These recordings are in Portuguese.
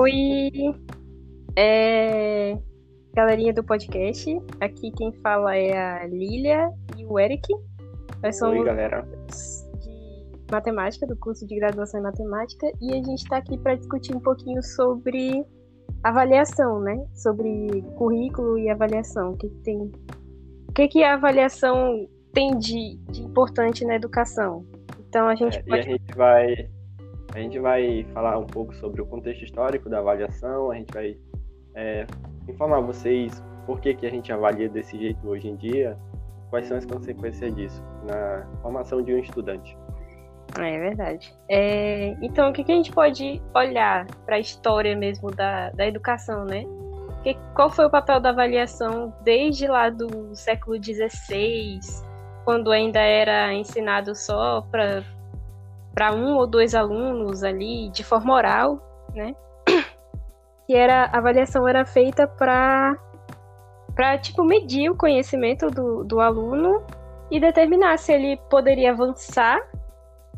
Oi, é... galerinha do podcast. Aqui quem fala é a Lilia e o Eric. Nós somos Oi, galera. de matemática, do curso de graduação em matemática, e a gente está aqui para discutir um pouquinho sobre avaliação, né? Sobre currículo e avaliação. O que, que tem. O que, que a avaliação tem de, de importante na educação? Então a gente É, pode. E a gente vai a gente vai falar um pouco sobre o contexto histórico da avaliação, a gente vai é, informar vocês por que, que a gente avalia desse jeito hoje em dia, quais são as consequências disso na formação de um estudante. É verdade. É, então, o que, que a gente pode olhar para a história mesmo da, da educação, né? Que, qual foi o papel da avaliação desde lá do século XVI, quando ainda era ensinado só para para um ou dois alunos ali de forma oral, né? Que era a avaliação era feita para para tipo medir o conhecimento do, do aluno e determinar se ele poderia avançar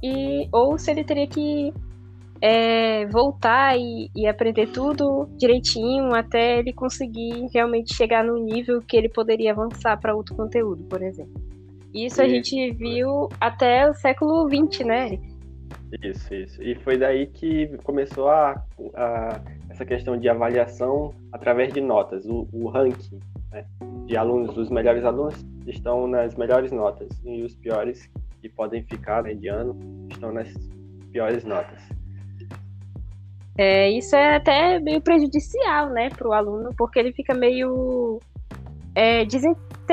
e ou se ele teria que é, voltar e, e aprender tudo direitinho até ele conseguir realmente chegar no nível que ele poderia avançar para outro conteúdo, por exemplo. Isso a E- gente viu até o século XX, né? Isso, isso. E foi daí que começou a, a- essa questão de avaliação através de notas, o, o ranking né, de alunos. Os melhores alunos estão nas melhores notas e os piores, que podem ficar né, de ano, estão nas piores notas. É, isso é até meio prejudicial, né, para o aluno, porque ele fica meio é,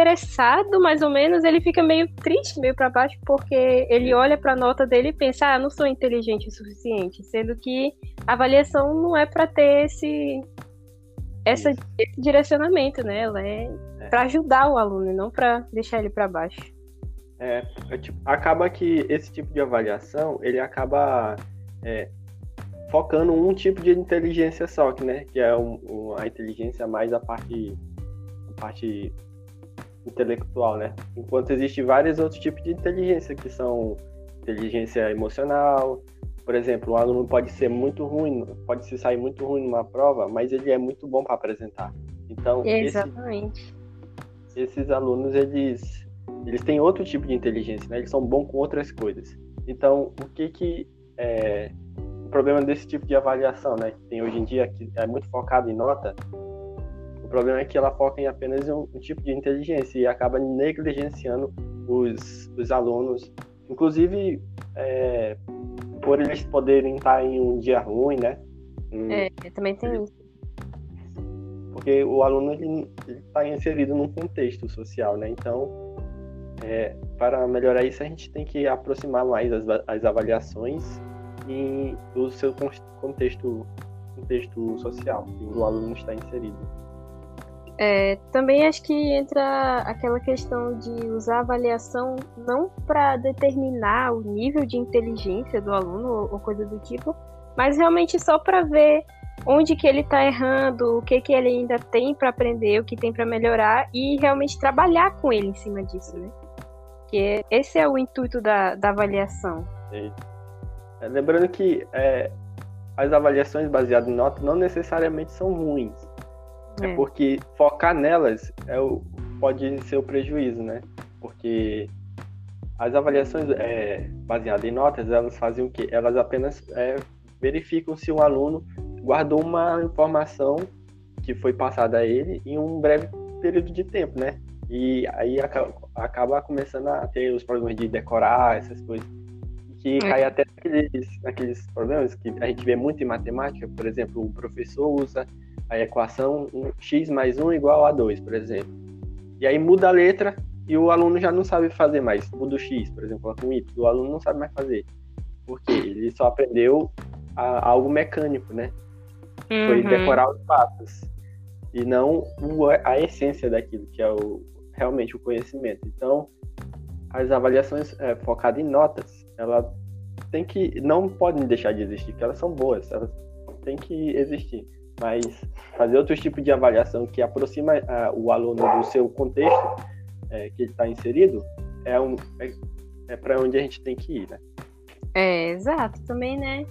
desinteressado, mais ou menos, ele fica meio triste, meio para baixo, porque ele olha para a nota dele e pensa, ah, não sou inteligente o suficiente, sendo que a avaliação não é para ter esse, essa, esse direcionamento, né, ela é, É. para ajudar o aluno, não para deixar ele para baixo. É, é tipo, acaba que esse tipo de avaliação ele acaba é, focando um tipo de inteligência só, que, né, que é um- um- a inteligência mais a parte, a parte intelectual, né? Enquanto existe vários outros tipos de inteligência que são inteligência emocional, por exemplo, um aluno pode ser muito ruim, pode se sair muito ruim numa prova, mas ele é muito bom para apresentar. Então, esse, Exatamente. esses alunos eles eles têm outro tipo de inteligência, né? Eles são bons com outras coisas. Então, o que que é o problema desse tipo de avaliação, né? Que tem hoje em dia que é muito focado em nota. O problema é que ela foca em apenas um, um tipo de inteligência e acaba negligenciando os, os alunos, inclusive é, por eles poderem estar em um dia ruim, né? Hum, É, também tem isso. porque o aluno está inserido num contexto social, né? Então, é, para melhorar isso, a gente tem que aproximar mais as, as avaliações e do seu con- contexto, contexto social que o aluno está inserido. É, também acho que entra aquela questão de usar a avaliação não para determinar o nível de inteligência do aluno ou, coisa do tipo, mas realmente só para ver onde que ele está errando, o que que ele ainda tem para aprender, o que tem para melhorar e realmente trabalhar com ele em cima disso, né? Que esse é o intuito da, da avaliação. É, lembrando que é, as avaliações baseadas em nota não necessariamente são ruins. É É. porque focar nelas é o, pode ser o prejuízo, né? Porque as avaliações é, baseadas em notas, elas fazem o quê? Elas apenas é, verificam se o aluno guardou uma informação que foi passada a ele em um breve período de tempo, né? E aí acaba, acaba começando a ter os problemas de decorar essas coisas. Que É. cai até naqueles, naqueles problemas que a gente vê muito em matemática, por exemplo, o professor usa a equação x mais 1 igual a 2, por exemplo. E aí muda a letra e o aluno já não sabe fazer mais. Muda o x, por exemplo, um y, o aluno não sabe mais fazer. Porque ele só aprendeu a- algo mecânico, né? Foi Uhum. decorar os passos. E não a essência daquilo, que é o, realmente o conhecimento. Então, as avaliações é, focadas em notas, ela tem que não podem deixar de existir, porque elas são boas, elas têm que existir. Mas fazer outros tipos de avaliação que aproxima ah, o aluno do seu contexto é, que ele está inserido é, um, é, é para onde a gente tem que ir, né? É, exato, também, né?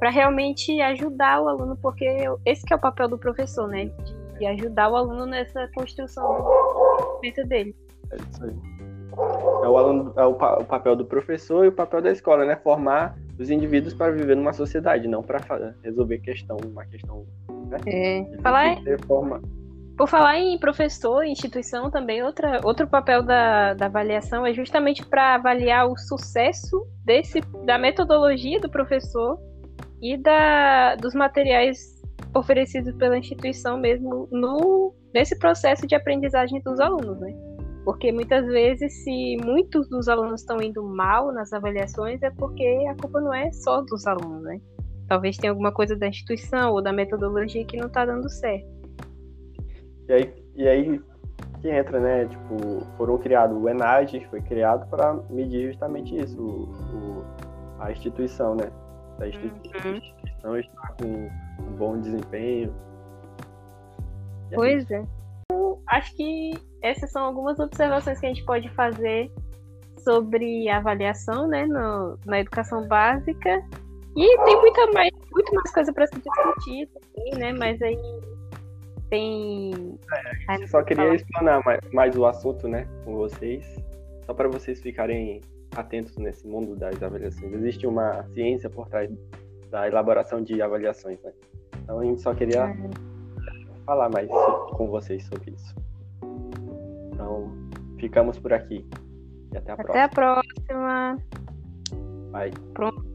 para realmente ajudar o aluno, porque esse é o papel do professor, né? De ajudar o aluno nessa construção do pensamento dele. É isso aí. É o, aluno, é o, o, papel do professor e o papel da escola, né? Formar os indivíduos para viver numa sociedade, não para resolver questão, uma questão. Né? É. Falar, forma... Por falar em professor, instituição também, outra, outro papel da, da avaliação é justamente para avaliar o sucesso desse, da metodologia do professor e da, dos materiais oferecidos pela instituição mesmo no, nesse processo de aprendizagem dos alunos, né? Porque muitas vezes, se muitos dos alunos estão indo mal nas avaliações, é porque a culpa não é só dos alunos, né? Talvez tenha alguma coisa da instituição ou da metodologia que não está dando certo. E aí, e aí que entra, né? Tipo, foram criados o ENAD, foi criado para medir justamente isso, o, o, a instituição, né? A instituição uhum. está com um bom desempenho. Pois é. Acho que essas são algumas observações que a gente pode fazer sobre avaliação né, no, na educação básica. E tem muita mais, muito mais coisa para se discutir também, né? Mas aí tem. É, só queria falar. explanar mais, mais o assunto né, com vocês, só para vocês ficarem atentos nesse mundo das avaliações. Existe uma ciência por trás da elaboração de avaliações, né? Então a gente só queria é. Falar mais com vocês sobre isso. Então, ficamos por aqui. E até a até próxima. Até a próxima. Bye. Pronto.